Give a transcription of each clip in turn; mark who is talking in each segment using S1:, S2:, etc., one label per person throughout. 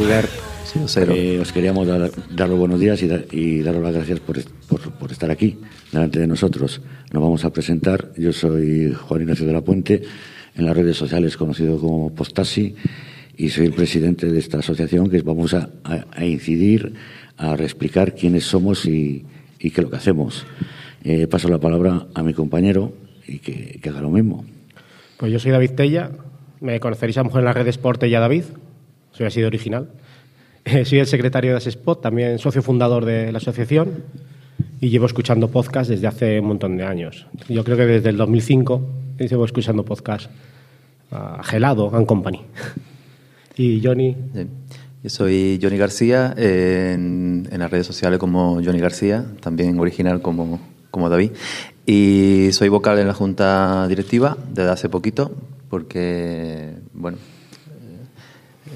S1: Lugar, eh, os queríamos dar, los buenos días y, y daros las gracias por, por, estar aquí, delante de nosotros. Nos vamos a presentar. Yo soy Juan Ignacio de la Puente, en las redes sociales conocido como Postasi, y soy el presidente de esta asociación que vamos a, incidir, a reexplicar quiénes somos y, qué es lo que hacemos. Eh, paso la palabra a mi compañero y que, que haga lo mismo.
S2: Pues yo soy David Tella, me conoceréis a lo mejor en la red Sport Tella David, soy así de original. soy el secretario de Asespot, también socio fundador de la asociación y llevo escuchando podcast desde hace un montón de años. Yo creo que desde el 2005 llevo escuchando podcast a Gelado and Company. y Johnny.
S3: Yo soy Johnny García, en, en, las redes sociales como Johnny García, también original como, como David. Y soy vocal en la junta directiva desde hace poquito, porque, bueno, eh,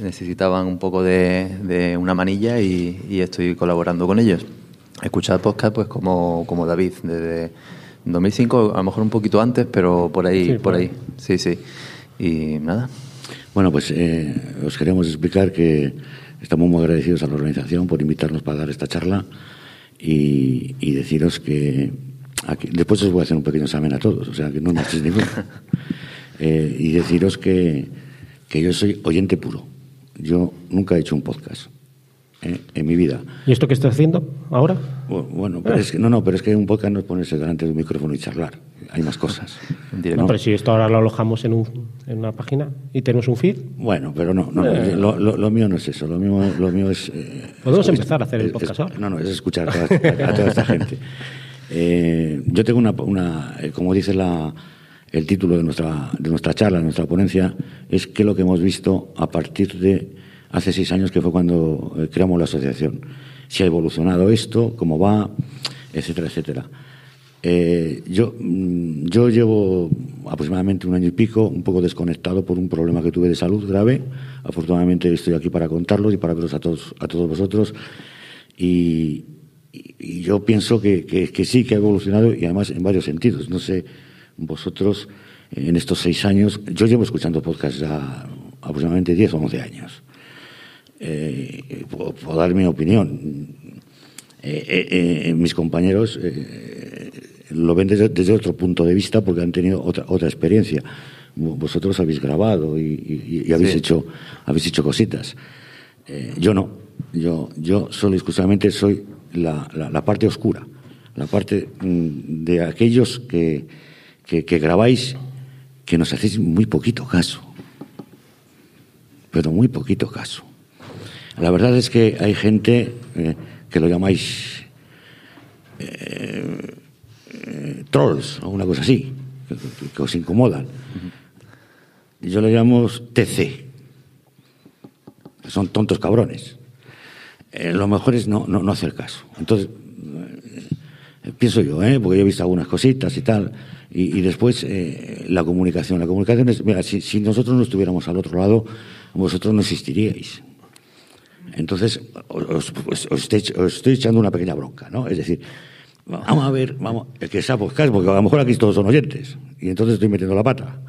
S3: necesitaban un poco de, una manilla y, estoy colaborando con ellos. Escuchar podcast, pues como, como David, desde 2005, a lo mejor un poquito antes, pero por ahí, por ahí. Sí, sí. Y nada.
S1: Bueno, pues eh, os queremos explicar que estamos muy agradecidos a la organización por invitarnos para dar esta charla y, y deciros que después os voy a hacer un pequeño examen a todos, o sea que no me echéis ninguno. Eh, y deciros que, que yo soy oyente puro. Yo nunca he hecho un podcast eh, en mi vida.
S2: ¿Y esto qué estás haciendo ahora?
S1: Bueno, pero es que, no, no, pero es que un podcast no es ponerse delante de un micrófono y charlar. Hay más cosas.
S2: No, pero si esto ahora lo alojamos en, un, en una página y tenemos un feed.
S1: Bueno, pero no, no eh. lo, lo, mío no es eso. Lo mío, lo mío es.
S2: Podemos empezar a hacer el podcast ahora.
S1: No, no, es escuchar a toda esta gente. Eh, yo tengo una, eh, como dice la, el título de nuestra, de nuestra charla, de nuestra ponencia, es que lo que hemos visto a partir de hace seis años, que fue cuando eh, creamos la asociación. Si ha evolucionado esto, cómo va, etcétera, etcétera. yo, mm, yo llevo aproximadamente un año y pico un poco desconectado por un problema que tuve de salud grave. Afortunadamente estoy aquí para contarlo y para veros a todos, a todos vosotros. Y, yo pienso que, que, sí, que ha evolucionado y además en varios sentidos. No sé, vosotros en estos seis años, yo llevo escuchando podcasts ya aproximadamente 10 o 11 años. Eh, puedo, dar mi opinión. Eh, eh, mis compañeros lo ven desde, otro punto de vista porque han tenido otra, otra experiencia. Vosotros habéis grabado y, habéis, hecho, habéis hecho cositas. yo no. Yo, yo solo exclusivamente soy la, la, parte oscura, la parte mm, de aquellos que, que, grabáis que nos hacéis muy poquito caso, pero muy poquito caso. La verdad es que hay gente eh, que lo llamáis eh, eh, trolls o una cosa así, que, os incomodan. Yo le llamo TC, son tontos cabrones. Lo mejor es no, no, hacer caso. Entonces, pienso yo, ¿eh? porque yo he visto algunas cositas y tal, y, después eh, la comunicación. La comunicación es, mira, si, si, nosotros no estuviéramos al otro lado, vosotros no existiríais. Entonces, os, estoy, echando una pequeña bronca, ¿no? Es decir, vamos a ver, vamos, el que sea podcast, porque a lo mejor aquí todos son oyentes, y entonces estoy metiendo la pata.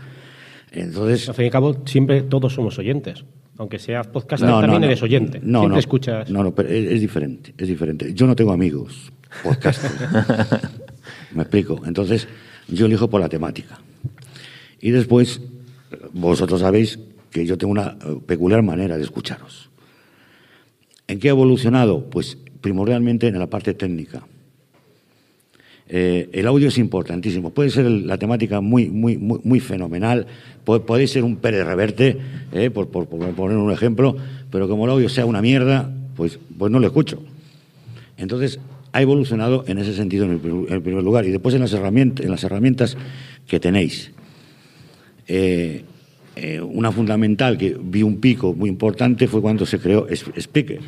S1: Entonces,
S2: al fin y al cabo, siempre todos somos oyentes. Aunque seas podcast, también eres oyente. No, Siempre escuchas.
S1: No, no, pero es, diferente, es diferente. Yo no tengo amigos podcasters. Me explico. Entonces, yo elijo por la temática. Y después, vosotros sabéis que yo tengo una peculiar manera de escucharos. ¿En qué ha evolucionado? Pues primordialmente en la parte técnica. Eh, el audio es importantísimo. Puede ser la temática muy, muy, muy, fenomenal. Puede, ser un Pérez Reverte, eh, por, poner un ejemplo, pero como el audio sea una mierda, pues, pues no lo escucho. Entonces, ha evolucionado en ese sentido en el, primer lugar. Y después en las herramientas, en las herramientas que tenéis. Eh, una fundamental que vi un pico muy importante fue cuando se creó Speaker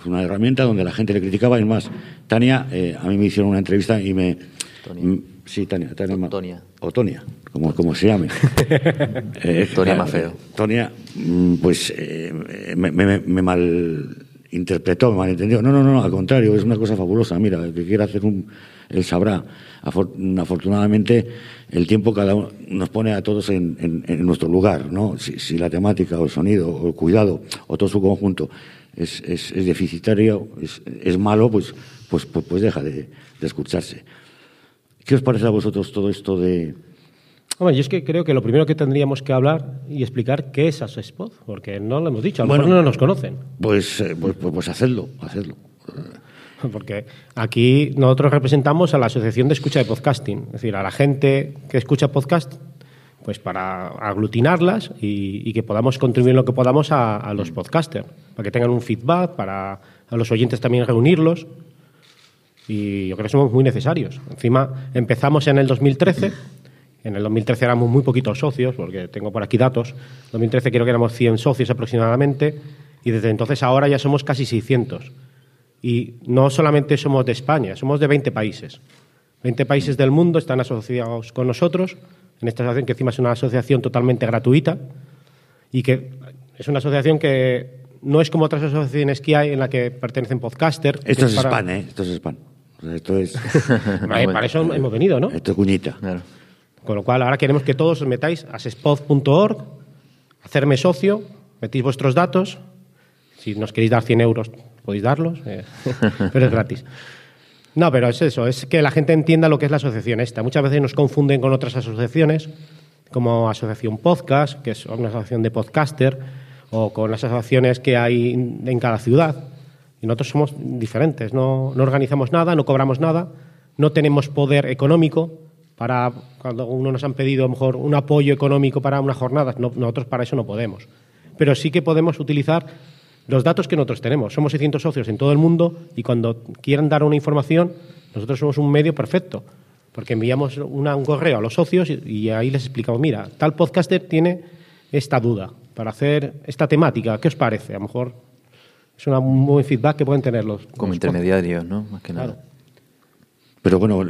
S1: es una herramienta donde la gente le criticaba. y más, Tania, eh, a mí me hicieron una entrevista y me. sí, Tania. Tania O Tonia, como, como se llame.
S3: eh, Tonia más feo.
S1: Tonia, mm, pues eh, me, me, me malinterpretó, me malentendió. No, no, no, al contrario, es una cosa fabulosa. Mira, el que quiera hacer un él sabrá. afortunadamente, el tiempo cada uno nos pone a todos en, nuestro lugar, ¿no? Si, la temática o el sonido o el cuidado o todo su conjunto es, es, deficitario, es, malo, pues, pues, pues, pues deja de, escucharse. ¿Qué os parece a vosotros todo esto de,
S2: Hombre, yo es que creo que lo primero que tendríamos que hablar y explicar qué es ASOSPOD, porque no lo hemos dicho, a lo mejor no nos conocen.
S1: Pues, eh, pues, pues, pues hacedlo, hacedlo.
S2: Porque aquí nosotros representamos a la Asociación de Escucha de Podcasting, es decir, a la gente que escucha podcast, pues para aglutinarlas y, que podamos contribuir lo que podamos a, los podcasters, para que tengan un feedback, para a los oyentes también reunirlos. Y yo creo que somos muy necesarios. Encima empezamos en el 2013. En el 2013 éramos muy poquitos socios, porque tengo por aquí datos. En 2013 creo que éramos 100 socios aproximadamente. Y desde entonces ahora ya somos casi 600. Y no solamente somos de España, somos de 20 países. 20 países del mundo están asociados con nosotros en esta asociación, que encima es una asociación totalmente gratuita y que es una asociación que no es como otras asociaciones que hay en la que pertenecen podcasters.
S1: Esto es, spam, ¿eh? Esto es spam. esto es...
S2: para eso hemos venido, ¿no?
S1: Esto es cuñita.
S2: Con lo cual, ahora queremos que todos os metáis a sespod.org, hacerme socio, metéis vuestros datos. Si nos queréis dar 100 euros, podéis darlos, eh, pero es gratis. No, pero es eso, es que la gente entienda lo que es la asociación esta. Muchas veces nos confunden con otras asociaciones, como Asociación Podcast, que es una asociación de podcaster, o con las asociaciones que hay en cada ciudad. Y nosotros somos diferentes, no, no organizamos nada, no cobramos nada, no tenemos poder económico para, cuando uno nos han pedido a lo mejor un apoyo económico para una jornada, nosotros para eso no podemos. Pero sí que podemos utilizar los datos que nosotros tenemos. Somos 600 socios en todo el mundo y cuando quieran dar una información, nosotros somos un medio perfecto, porque enviamos un correo a los socios y, ahí les explicamos, mira, tal podcaster tiene esta duda para hacer esta temática, ¿qué os parece? A lo mejor es un buen feedback que pueden tener los...
S3: Como intermediarios, ¿no? Más que nada.
S1: Pero bueno,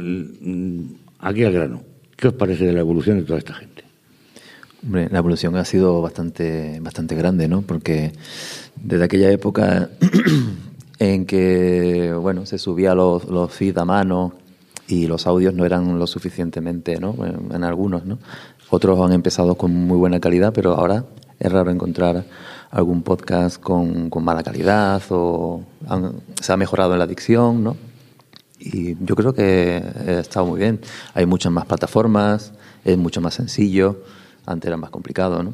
S1: aquí al grano, ¿qué os parece de la evolución de toda esta gente?
S3: Hombre, la evolución ha sido bastante, bastante grande, ¿no? Porque desde aquella época en que, bueno, se subía los, los feeds a mano y los audios no eran lo suficientemente, ¿no? En, algunos, ¿no? Otros han empezado con muy buena calidad, pero ahora es raro encontrar algún podcast con, con mala calidad o se ha mejorado en la dicción, ¿no? Y yo creo que ha estado muy bien. Hay muchas más plataformas, es mucho más sencillo antes era más complicado, ¿no?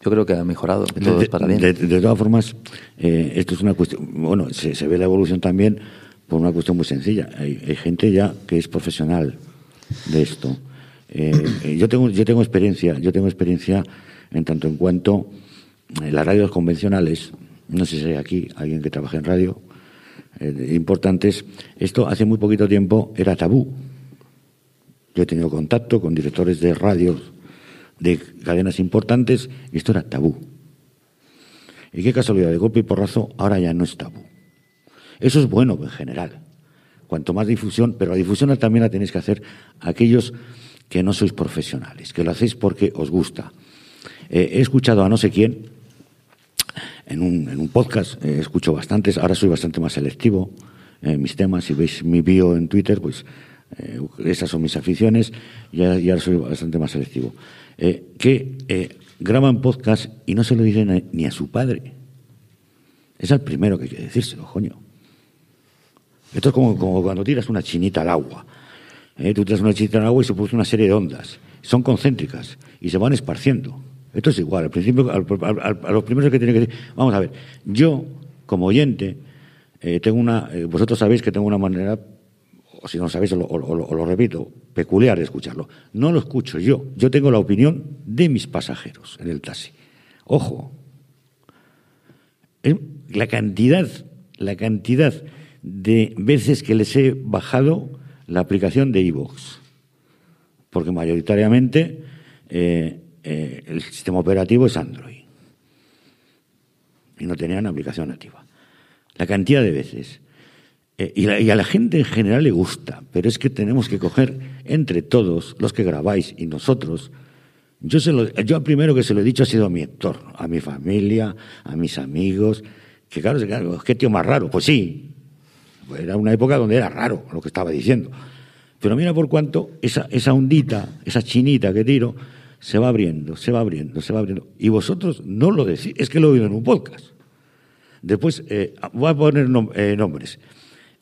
S3: Yo creo que ha mejorado, que todo es para bien.
S1: De, todas formas, eh, esto es una cuestión. Bueno, se, ve la evolución también por una cuestión muy sencilla. Hay, gente ya que es profesional de esto. Eh, eh, yo tengo yo tengo experiencia, yo tengo experiencia en tanto en cuanto en las radios convencionales, no sé si hay aquí alguien que trabaja en radio, importantes, esto hace muy poquito tiempo era tabú. Yo he tenido contacto con directores de radios de cadenas importantes esto era tabú. Y qué casualidad, de golpe y porrazo, ahora ya no es tabú. Eso es bueno en general. Cuanto más difusión, pero la difusión también la tenéis que hacer aquellos que no sois profesionales, que lo hacéis porque os gusta. Eh, he escuchado a no sé quién en un, en un podcast, eh, escucho bastantes, ahora soy bastante más selectivo en mis temas. Si veis mi bio en Twitter, pues eh, esas son mis aficiones y ahora, soy bastante más selectivo. Eh, que eh, graban podcast y no se lo dicen ni a su padre. Es el primero que hay que decírselo, coño. Esto es como, cuando tiras una chinita al agua. Tú tiras una chinita al agua y se produce una serie de ondas. Son concéntricas y se van esparciendo. Esto es igual. Al principio, a los primeros que tienen que decir, vamos a ver, yo como oyente tengo una, vosotros sabéis que tengo una manera o si no sabéis, o lo, repito, peculiar escucharlo. No lo escucho yo, yo tengo la opinión de mis pasajeros en el taxi. Ojo, la cantidad, la cantidad de veces que les he bajado la aplicación de iVoox, porque mayoritariamente eh, eh, el sistema operativo es Android y no tenían aplicación nativa. La cantidad de veces. Eh, y, a la gente en general le gusta, pero es que tenemos que coger entre todos, los que grabáis y nosotros, yo, se lo, yo primero que se lo he dicho ha sido a mi entorno, a mi familia, a mis amigos, que claro, ¿qué tío más raro? Pues sí, era una época donde era raro lo que estaba diciendo. Pero mira por cuánto esa, esa ondita, esa chinita que tiro, se va abriendo, se va abriendo, se va abriendo. Y vosotros no lo decís, es que lo he oído en un podcast. Después, eh, voy a poner eh, nombres.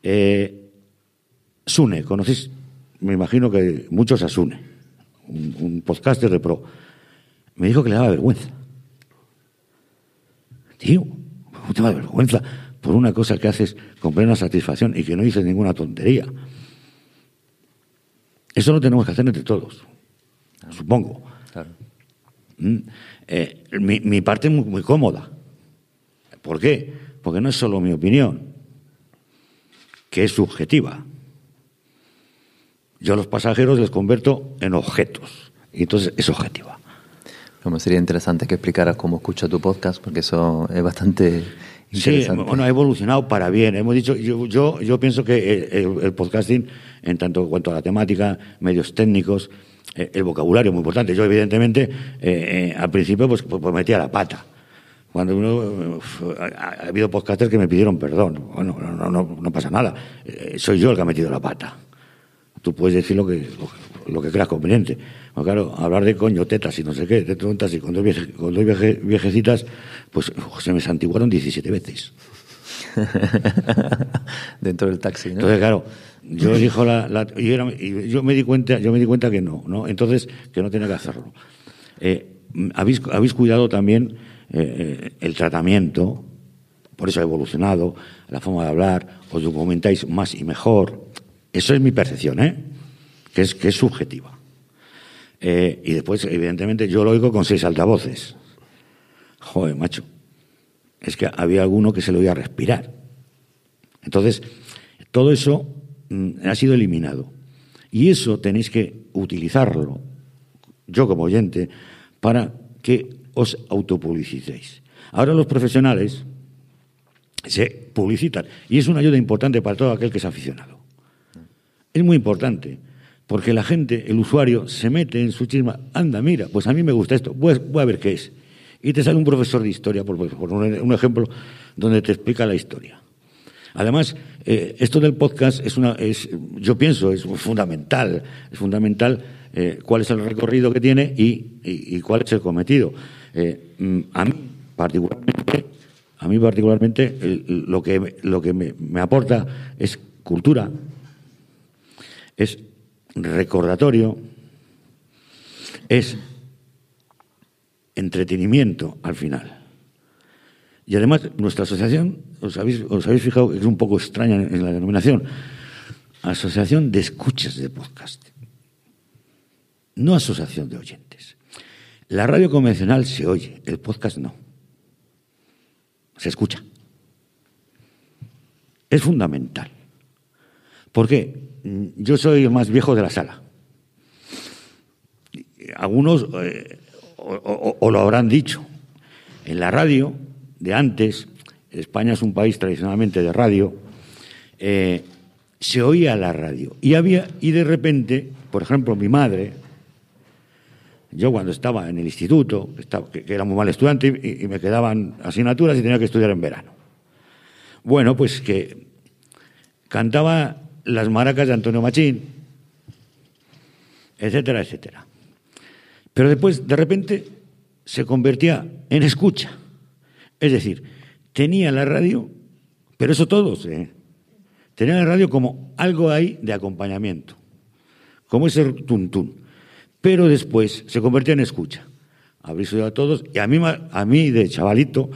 S1: Eh, Sune, ¿conocéis? Me imagino que muchos a Sune, un, un podcaster de pro. Me dijo que le daba vergüenza. Tío, ¿cómo te da vergüenza por una cosa que haces con plena satisfacción y que no dices ninguna tontería? Eso lo tenemos que hacer entre todos, supongo. Mm, eh, mi, parte es muy, cómoda. ¿Por qué? Porque no es solo mi opinión, que es subjetiva. Yo a los pasajeros les converto en objetos, y entonces es objetiva.
S3: Como sería interesante que explicaras cómo escucha tu podcast, porque eso es bastante interesante.
S1: Sí, bueno, ha evolucionado para bien. Hemos dicho, yo, yo, yo pienso que el, podcasting, en tanto cuanto a la temática, medios técnicos, eh, el vocabulario muy importante. Yo, evidentemente, eh, eh, al principio, pues, pues, pues, metía la pata. Cuando uno. ha, habido podcasters que me pidieron perdón. Bueno, no, no, no pasa nada. soy yo el que ha metido la pata. Tú puedes decir lo que, lo, que creas conveniente. Claro, hablar de coño, tetas y no sé qué, de tontas y con dos, con dos viejecitas, pues se me santiguaron 17 veces.
S3: Dentro del taxi, ¿no?
S1: Entonces, claro, yo dijo la, y, yo me di cuenta, yo me di cuenta que no, ¿no? Entonces, que no tenía que hacerlo. Eh, habéis, habéis cuidado también eh, el tratamiento, por eso ha evolucionado la forma de hablar, os documentáis más y mejor. Eso es mi percepción, ¿eh? Que es, que es subjetiva. Eh, y después, evidentemente, yo lo oigo con seis altavoces. Joder, macho. Es que había alguno que se lo iba a respirar. Entonces, todo eso Mm, ha sido eliminado. Y eso tenéis que utilizarlo, yo como oyente, para que os autopublicitéis. Ahora los profesionales se publicitan y es una ayuda importante para todo aquel que es aficionado. Es muy importante porque la gente, el usuario, se mete en su chisma, anda, mira, pues a mí me gusta esto, voy, a ver qué es. Y te sale un profesor de historia, por, un ejemplo, donde te explica la historia. Además, eh, esto del podcast es una, es, yo pienso, es fundamental, es fundamental eh, cuál es el recorrido que tiene y, cuál es el cometido. Eh, mm, a mí particularmente, a mí particularmente lo que, lo que me, me aporta es cultura, es recordatorio, es entretenimiento al final. Y además, nuestra asociación, os habéis, fijado que es un poco extraña en la denominación, Asociación de Escuchas de Podcast, no asociación de oyentes. La radio convencional se oye, el podcast no. Se escucha. Es fundamental. ¿Por qué? Yo soy el más viejo de la sala. Algunos eh, o lo habrán dicho. En la radio de antes, España es un país tradicionalmente de radio, eh, se oía la radio. Y, había, y de repente, por ejemplo, mi madre, yo cuando estaba en el instituto, que, era muy mal estudiante y, me quedaban asignaturas y tenía que estudiar en verano. Bueno, pues que cantaba las maracas de Antonio Machín, etcétera, etcétera. Pero después, de repente, se convertía en escucha. Es decir, tenía la radio, pero eso todos, ¿eh? tenía la radio como algo ahí de acompañamiento, como ese tuntún. Pero después se convertía en escucha. Habría estudiado a todos y a mí, a mí de chavalito,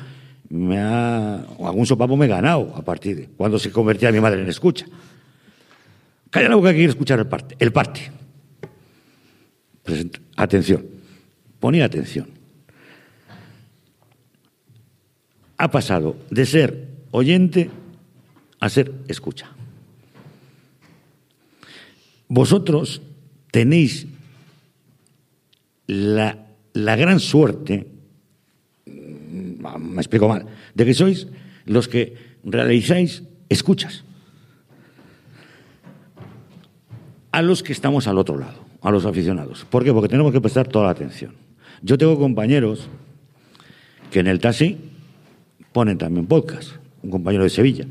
S1: me ha, algún sopapo me he ganado a partir de cuando se convertía mi madre en escucha. Calla la boca que quiere escuchar el parte. El parte. Atención. Ponía atención. ha pasado de ser oyente a ser escucha. Vosotros tenéis la, gran suerte, mm, me explico mal, de que sois los que realizáis escuchas a los que estamos al otro lado, a los aficionados. ¿Por qué? Porque tenemos que prestar toda la atención. Yo tengo compañeros que en el taxi ponen también podcast, un compañero de Sevilla.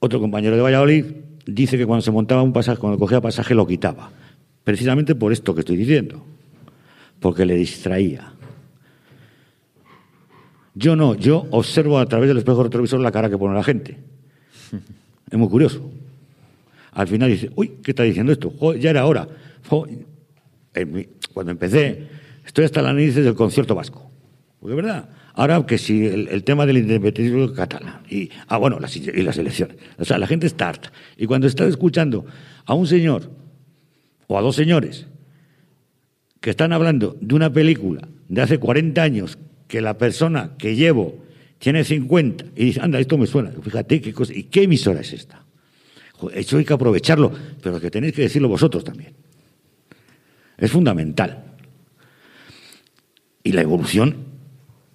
S1: Otro compañero de Valladolid dice que cuando se montaba un pasaje, cuando cogía pasaje lo quitaba. Precisamente por esto que estoy diciendo. Porque le distraía. Yo no, yo observo a través del espejo retrovisor la cara que pone la gente. Es muy curioso. Al final dice, uy, ¿qué está diciendo esto? ya era hora. Cuando empecé, estoy hasta la nariz del concierto vasco. Porque es verdad. Ahora que si el, tema del independentismo catalán y ah bueno y las elecciones, o sea la gente está harta y cuando está escuchando a un señor o a dos señores que están hablando de una película de hace 40 años que la persona que llevo tiene 50 y dice, anda, esto me suena, fíjate qué cosa, ¿y qué emisora es esta? Eso hay que aprovecharlo, pero que tenéis que decirlo vosotros también. Es fundamental. Y la evolución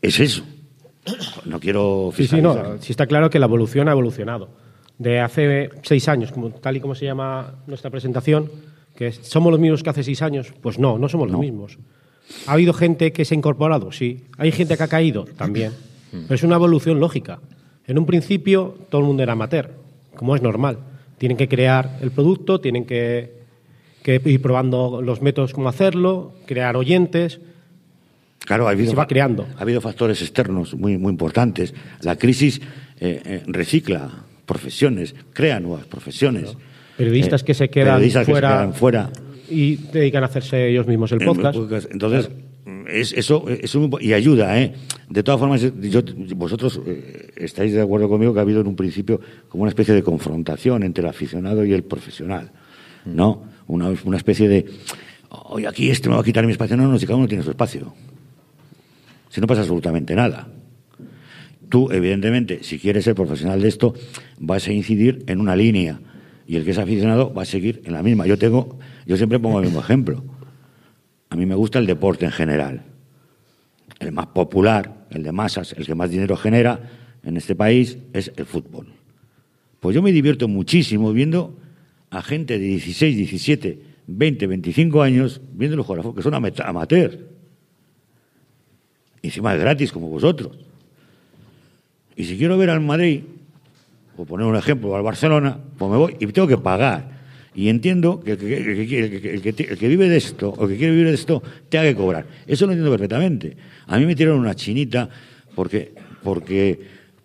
S1: es eso. No quiero
S2: Sí, sí, no. Sí está claro que la evolución ha evolucionado. De hace seis años, como, tal y como se llama nuestra presentación, que somos los mismos que hace seis años, pues no, no somos los mismos. ¿Ha habido gente que se ha incorporado? Sí. ¿Hay gente que ha caído? También. Pero es una evolución lógica. En un principio todo el mundo era amateur, como es normal. Tienen que crear el producto, tienen que, ir probando los métodos cómo hacerlo, crear oyentes.
S1: Claro, ha habido,
S2: se va creando.
S1: Ha habido factores externos muy, muy importantes. La crisis eh, eh, recicla profesiones, crea nuevas profesiones.
S2: Periodistas que se quedan
S1: periodistas
S2: fuera.
S1: Que se quedan fuera
S2: y dedican a hacerse ellos mismos el podcast.
S1: Entonces, es, eso es y ayuda, ¿eh? De todas formas, vosotros eh, estáis de acuerdo conmigo que ha habido en un principio como una especie de confrontación entre el aficionado y el profesional, ¿no? Una, una especie de, oye, aquí este me va a quitar mi espacio. No, no, si cada uno tiene su espacio. Si no pasa absolutamente nada. Tú, evidentemente, si quieres ser profesional de esto, vas a incidir en una línea y el que es aficionado va a seguir en la misma. Yo tengo, yo siempre pongo el mismo ejemplo. A mí me gusta el deporte en general. El más popular, el de masas, el que más dinero genera en este país es el fútbol. Pues yo me divierto muchísimo viendo a gente de 16, 17, 20, 25 años viendo a fútbol, que son amateurs. Y encima es gratis como vosotros. Y si quiero ver al Madrid, por poner un ejemplo, al Barcelona, pues me voy y tengo que pagar. Y entiendo que el que, vive de esto, o que quiere vivir de esto, tenga que cobrar. Eso lo entiendo perfectamente. A mí me tiraron una chinita porque, porque,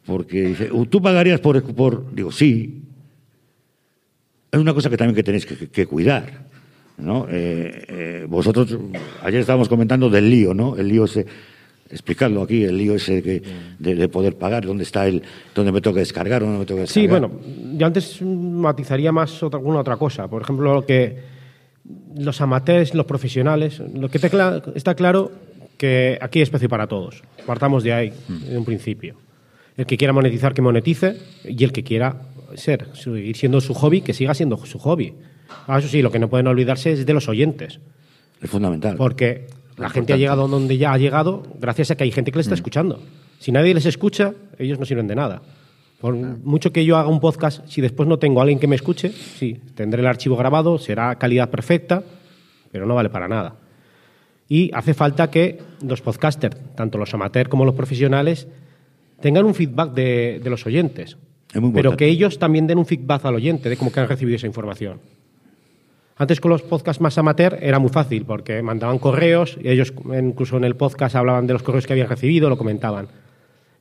S1: porque dice, ¿tú pagarías por, por...? Digo, sí. Es una cosa que también que tenéis que, cuidar. ¿no? Eh, eh, vosotros, ayer estábamos comentando del lío, ¿no? El lío ese explicarlo aquí, el lío ese de, poder pagar, dónde está el, dónde me toca descargar, dónde me toca descargar.
S2: Sí, bueno, yo antes matizaría más otra, alguna otra cosa. Por ejemplo, lo que los amateurs, los profesionales, lo que está claro que aquí hay espacio para todos. Partamos de ahí, mm. de un principio. El que quiera monetizar, que monetice, y el que quiera ser, seguir siendo su hobby, que siga siendo su hobby. Ah, eso sí, lo que no pueden olvidarse es de los oyentes.
S1: Es fundamental.
S2: Porque la gente ha llegado donde ya ha llegado gracias a que hay gente que les está mm. escuchando. Si nadie les escucha, ellos no sirven de nada. Por mucho que yo haga un podcast, si después no tengo a alguien que me escuche, sí, tendré el archivo grabado, será calidad perfecta, pero no vale para nada. Y hace falta que los podcasters, tanto los amateurs como los profesionales, tengan un feedback de, de los oyentes. pero que ellos también den un feedback al oyente de cómo que han recibido esa información. Antes con los podcasts más amateur era muy fácil porque mandaban correos y ellos incluso en el podcast hablaban de los correos que habían recibido, lo comentaban.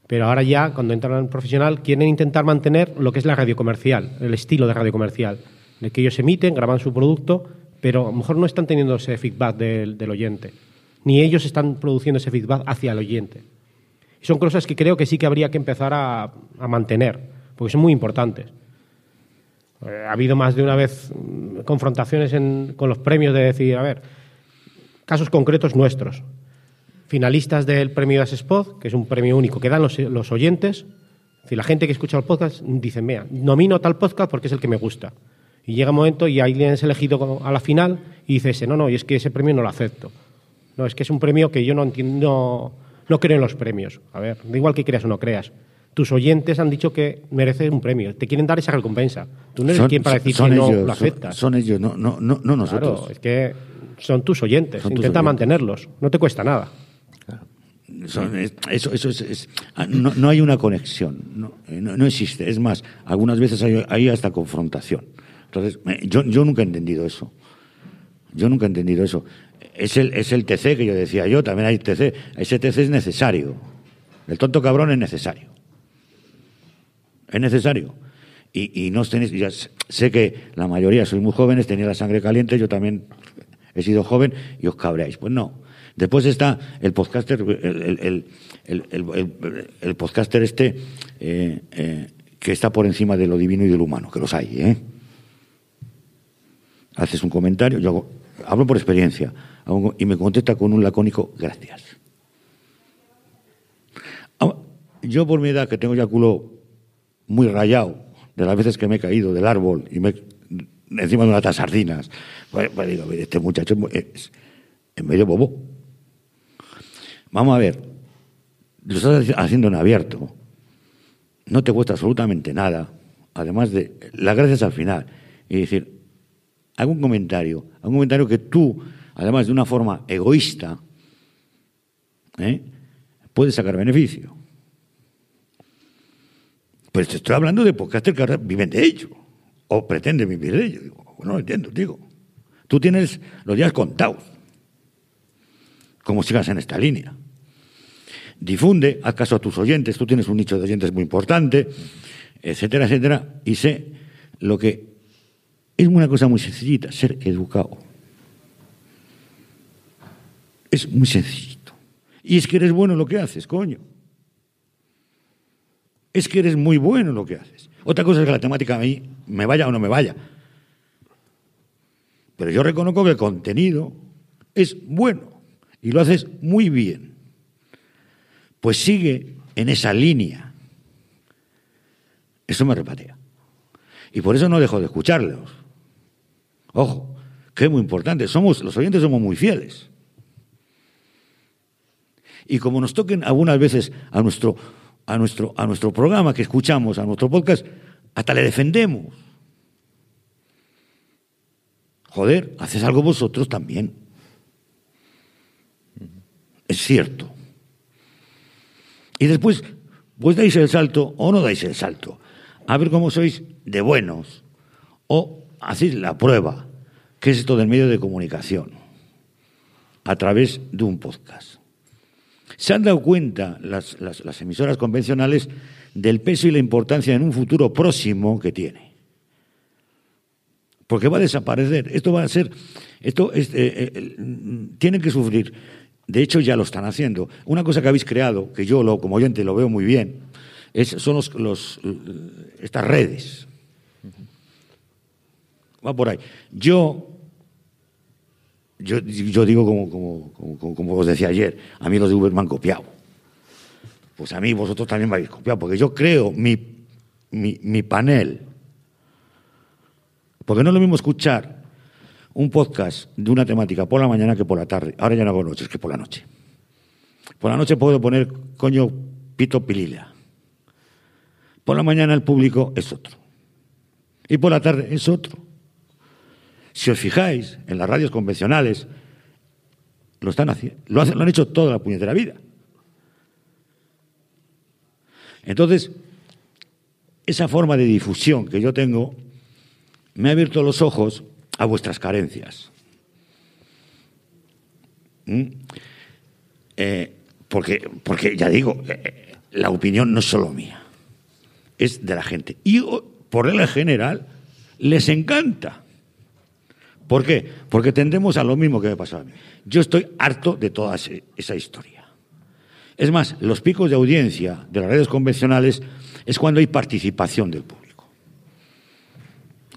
S2: Pero ahora ya, cuando entran en profesional, quieren intentar mantener lo que es la radio comercial, el estilo de radio comercial, de que ellos emiten, graban su producto, pero a lo mejor no están teniendo ese feedback del, oyente, ni ellos están produciendo ese feedback hacia el oyente. Y son cosas que creo que sí que habría que empezar a mantener, porque son muy importantes. Eh, ha habido más de una vez mm, confrontaciones con los premios de decir, a ver, casos concretos nuestros. Finalistas del premio de Spot, que es un premio único que dan los, oyentes. Si la gente que escucha el podcast dice, mira, nomino tal podcast porque es el que me gusta. Y llega un momento y alguien es elegido a la final y dice ese, no, no, y es que ese premio no lo acepto. No, es que es un premio que yo no entiendo, no creo en los premios. A ver, da igual que creas o no creas tus oyentes han dicho que mereces un premio, te quieren dar esa recompensa. Tú no eres quien para decir que no lo aceptas.
S1: Son, ellos, no, no, no, nosotros.
S2: Claro, es que son tus oyentes, intenta mantenerlos, no te cuesta nada.
S1: eso, eso es, ah, no, hay una conexión, eh, no, no, existe. Es más, algunas veces hay, hasta confrontación. Entonces, yo, yo nunca he entendido eso. Yo nunca he entendido eso. Es el, es el TC que yo decía yo, también hay TC. Ese TC es necesario. El tonto cabrón es necesario. Es necesario. Y, y no tenéis, sé que la mayoría sois muy jóvenes, tenéis la sangre caliente, yo también he sido joven y os cabreáis. Pues no. Después está el podcaster, el, el, podcaster este eh, eh, que está por encima de lo divino y de lo humano, que los hay, ¿eh? Haces un comentario, yo hablo por experiencia, y me contesta con un lacónico gracias. Ah, yo por mi edad, que tengo ya culo muy rayado, de las veces que me he caído del árbol y me encima de unas sardinas, pues, pues, este muchacho es, es medio bobo. Vamos a ver, lo estás haciendo en abierto, no te cuesta absolutamente nada, además de las gracias al final, y decir, algún comentario, algún comentario que tú, además de una forma egoísta, ¿eh? puedes sacar beneficio. Pues te estoy hablando de podcasters que ahora viven de ello, o pretenden vivir de ello. Digo, no entiendo, digo. Tú tienes los días contados como sigas en esta línea. Difunde, haz caso a tus oyentes, tú tienes un nicho de oyentes muy importante, etcétera, etcétera, y sé lo que es una cosa muy sencillita, ser educado. Es muy sencillito. Y es que eres bueno en lo que haces, coño. Es que eres muy bueno en lo que haces. Otra cosa es que la temática a mí me vaya o no me vaya. Pero yo reconozco que el contenido es bueno y lo haces muy bien, pues sigue en esa línea. Eso me repatea. Y por eso no dejo de escucharlos. Ojo, que es muy importante. Somos, los oyentes somos muy fieles. Y como nos toquen algunas veces a nuestro, a nuestro, a nuestro programa que escuchamos, a nuestro podcast, hasta le defendemos. Joder, haces algo vosotros también. Es cierto. Y después, pues dais el salto o no dais el salto. A ver cómo sois de buenos. O hacéis la prueba, que es esto del medio de comunicación, a través de un podcast. Se han dado cuenta las, las emisoras convencionales del peso y la importancia en un futuro próximo que tiene. Porque va a desaparecer. Esto va a ser. Esto es, eh, eh, tienen que sufrir de hecho, ya lo están haciendo. Una cosa que habéis creado, que yo lo, como oyente lo veo muy bien, es, son los, estas redes. Va por ahí. Yo, yo, digo como, como, como, os decía ayer, a mí los de Uber me han copiado. Pues a mí vosotros también me habéis copiado, porque yo creo mi, mi, mi panel. Porque no es lo mismo escuchar un podcast de una temática por la mañana que por la tarde. Ahora ya no hago noches, que por la noche. Por la noche puedo poner coño pito pilila. Por la mañana el público es otro. Y por la tarde es otro. Si os fijáis, en las radios convencionales lo están haciendo, lo, han hecho toda la puñetera vida. Entonces, esa forma de difusión que yo tengo me ha abierto los ojos a vuestras carencias. ¿Mm? Eh, porque, porque, ya digo, eh, la opinión no es solo mía, es de la gente. Y por regla general, les encanta. ¿Por qué? Porque tendemos a lo mismo que me pasó a mí. Yo estoy harto de toda esa historia. Es más, los picos de audiencia de las redes convencionales es cuando hay participación del público.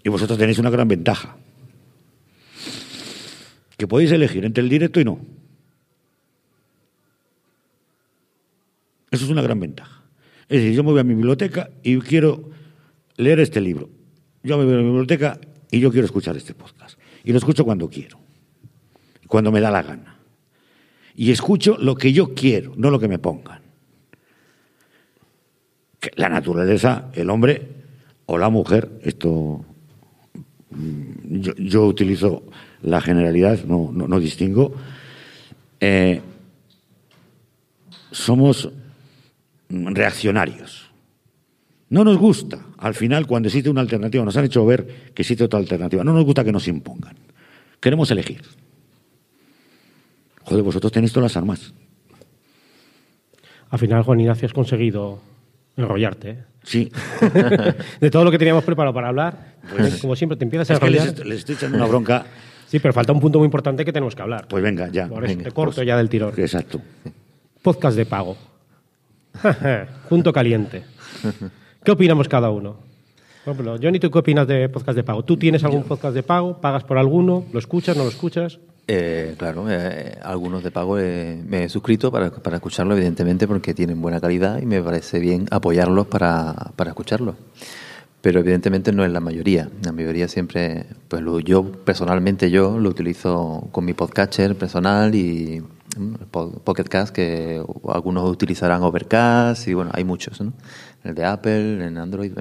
S1: Y vosotros tenéis una gran ventaja que podéis elegir entre el directo y no. Eso es una gran ventaja. Es decir, yo me voy a mi biblioteca y quiero leer este libro. Yo me voy a mi biblioteca y yo quiero escuchar este podcast. Y lo escucho cuando quiero, cuando me da la gana. Y escucho lo que yo quiero, no lo que me pongan. la naturaleza, el hombre o la mujer, esto mm, yo, yo utilizo la generalidad, no, no, distingo, eh, somos reaccionarios. No nos gusta, al final, cuando existe una alternativa, nos han hecho ver que existe otra alternativa. No nos gusta que nos impongan. Queremos elegir. Joder, vosotros tenéis todas las armas.
S2: Al final, Juan Ignacio, has conseguido enrollarte. ¿eh?
S1: Sí.
S2: de todo lo que teníamos preparado para hablar, pues, como siempre, te empiezas a
S1: Es que
S2: enrollar.
S1: les, est- les estoy echando una bronca.
S2: Sí, pero falta un punto muy importante que tenemos que hablar.
S1: Pues venga, ya.
S2: Por eso
S1: venga,
S2: te corto
S1: pues,
S2: ya del tirón.
S1: Exacto.
S2: Podcast de pago. Punto caliente. ¿Qué opinamos cada uno? Por ejemplo, Johnny, ¿tú qué opinas de podcast de pago? ¿Tú tienes algún podcast de pago? ¿Pagas por alguno? ¿Lo escuchas? ¿No lo escuchas?
S3: Eh, claro, eh, algunos de pago eh, me he suscrito para, para escucharlo, evidentemente, porque tienen buena calidad y me parece bien apoyarlos para, para escucharlos. Pero evidentemente no es la mayoría. La mayoría siempre, pues lo- yo personalmente yo lo utilizo con mi podcatcher personal y mm, Po- Pocket Cast, que algunos utilizarán Overcast y bueno, hay muchos, ¿no? El de Apple, en Android.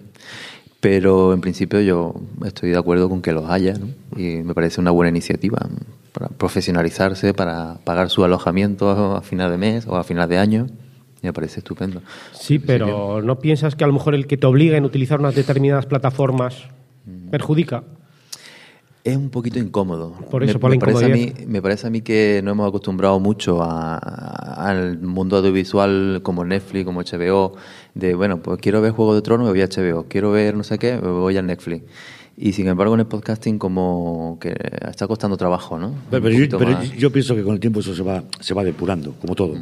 S3: Pero en principio yo estoy de acuerdo con que los haya, ¿no? Y me parece una buena iniciativa para profesionalizarse, para pagar su alojamiento a final de mes o a final de año. Me parece estupendo.
S2: Sí, pero ¿no piensas que a lo mejor el que te obliguen a utilizar unas determinadas plataformas perjudica?
S3: Es un poquito incómodo.
S2: Por eso,
S3: me,
S2: por la
S3: me parece a mí, me parece a mí que no hemos acostumbrado mucho a- al mundo audiovisual como Netflix, como HBO, de, bueno, pues quiero ver Juego de Tronos, me voy a HBO, quiero ver no sé qué, me voy a Netflix. Y sin embargo en el podcasting como que está costando trabajo, ¿no?
S1: Pero, yo, pero yo pienso que con el tiempo eso se va, se va depurando, como todo.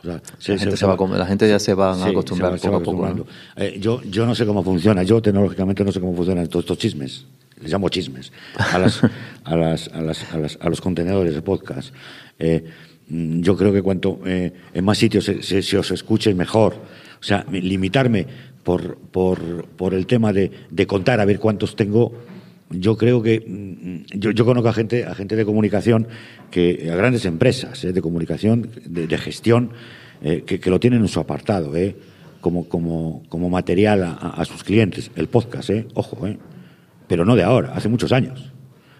S1: O sea, se-
S3: La gente
S1: se-
S3: se va la gente ya se va a
S1: sí,
S3: acostumbrar
S1: se va- se
S3: poco
S1: va
S3: a poco,
S1: acostumbrando. Eh, yo, yo no sé cómo funciona, yo tecnológicamente no sé cómo funcionan todos estos chismes. Les llamo chismes a, las, a, las, a, las, a, los contenedores de podcast. Eh, mm, yo creo que cuanto eh, en más sitios se, se- se os escuche mejor. O sea, mi- limitarme por, por, por el tema de, de contar a ver cuántos tengo, yo creo que mm, yo, conozco a gente, a gente de comunicación, que, a grandes empresas eh, de comunicación, de, gestión, eh, que, que lo tienen en su apartado, eh, como, como, como material a, sus clientes, el podcast, eh, ojo, eh, pero no de ahora, hace muchos años.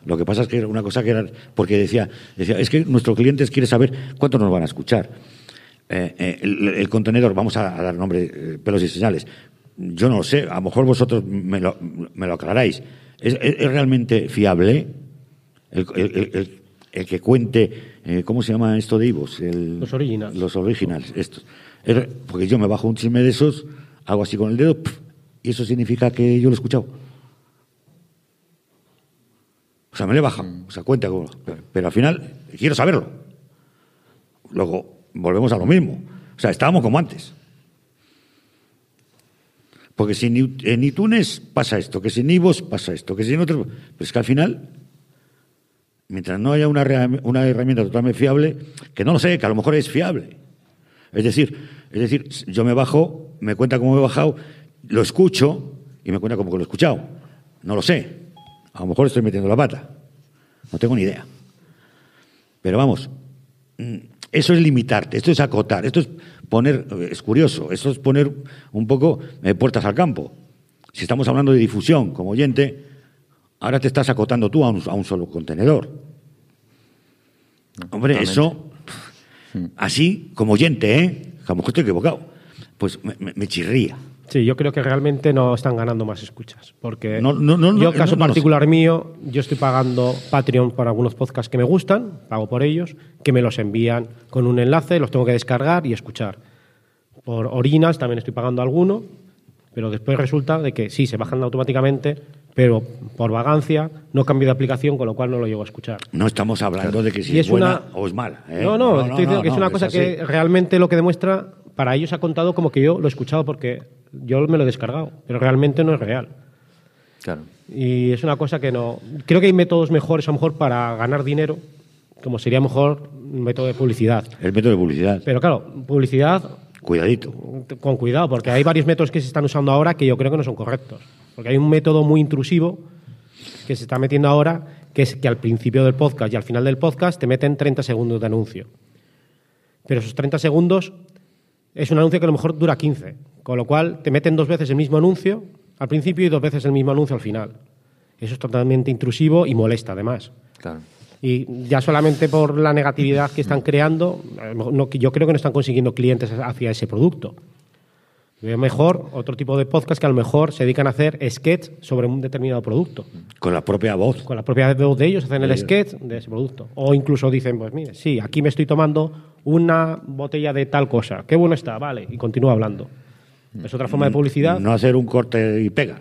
S1: Lo que pasa es que era una cosa que era, porque decía, decía es que nuestros clientes quieren saber cuánto nos van a escuchar. Eh, eh, el, el contenedor, vamos a, a dar nombre, eh, pelos y señales. Yo no lo sé, a lo mejor vosotros me lo, me lo aclaráis. ¿Es, es- es realmente fiable el, el- el- el- el que cuente, eh, ¿cómo se llama esto de Ivos? El-
S2: Los originals.
S1: Los originals, estos. Es- porque yo me bajo un chisme de esos, hago así con el dedo, pf, y eso significa que yo lo he escuchado. O sea, me lo he bajado, o sea, cuenta como. Pero al final, quiero saberlo. Luego, volvemos a lo mismo. O sea, estábamos como antes. Porque si en, iTunes pasa esto, que si en iVoox pasa esto, que si en otro... Pero es que al final, mientras no haya una, una herramienta totalmente fiable, que no lo sé, que a lo mejor es fiable. Es decir, es decir, yo me bajo, me cuenta cómo me he bajado, lo escucho y me cuenta cómo que lo he escuchado. No lo sé. A lo mejor estoy metiendo la pata. No tengo ni idea. Pero vamos, mm, eso es limitarte, esto es acotar, esto es poner, es curioso, esto es poner un poco eh, puertas al campo. Si estamos hablando de difusión como oyente, ahora te estás acotando tú a un, a un solo contenedor. Hombre, eso, así como oyente, ¿eh? Que a lo mejor estoy equivocado, pues me, me- me chirría.
S2: Sí, yo creo que realmente no están ganando más escuchas. Porque
S1: No, no, no,
S2: yo, caso particular mío, yo estoy pagando Patreon por algunos podcasts que me gustan, pago por ellos, que me los envían con un enlace, los tengo que descargar y escuchar. Por Originals también estoy pagando alguno, pero después resulta de que sí, se bajan automáticamente, pero por vagancia no cambio de aplicación, con lo cual no lo llego a escuchar.
S1: No estamos hablando de que si es,
S2: es
S1: buena
S2: una-
S1: o es mala. ¿eh?
S2: No, no, estoy diciendo que es una cosa que realmente lo que demuestra, para ellos ha contado como que yo lo he escuchado porque yo me lo he descargado, pero realmente no es real.
S3: Claro.
S2: Y es una cosa que no. Creo que hay métodos mejores, a lo mejor, para ganar dinero, como sería mejor un método de publicidad.
S1: El método de publicidad.
S2: Pero claro, publicidad
S1: Cuidadito.
S2: con cuidado, porque hay varios métodos que se están usando ahora que yo creo que no son correctos. Porque hay un método muy intrusivo que se está metiendo ahora, que es que al principio del podcast y al final del podcast te meten 30 segundos de anuncio. Pero esos 30 segundos es un anuncio que a lo mejor dura 15, con lo cual te meten dos veces el mismo anuncio al principio y dos veces el mismo anuncio al final. Eso es totalmente intrusivo y molesta además.
S3: Claro.
S2: Y ya solamente por la negatividad que están creando, no, yo creo que no están consiguiendo clientes hacia ese producto. Veo mejor otro tipo de podcast que a lo mejor se dedican a hacer sketch sobre un determinado producto.
S1: Con la propia voz.
S2: Con la propia voz de ellos hacen el sketch de ese producto. O incluso dicen, pues mire, sí, aquí me estoy tomando una botella de tal cosa. Qué bueno está, vale. Y continúa hablando. Es otra forma de publicidad.
S1: No hacer un corte y pega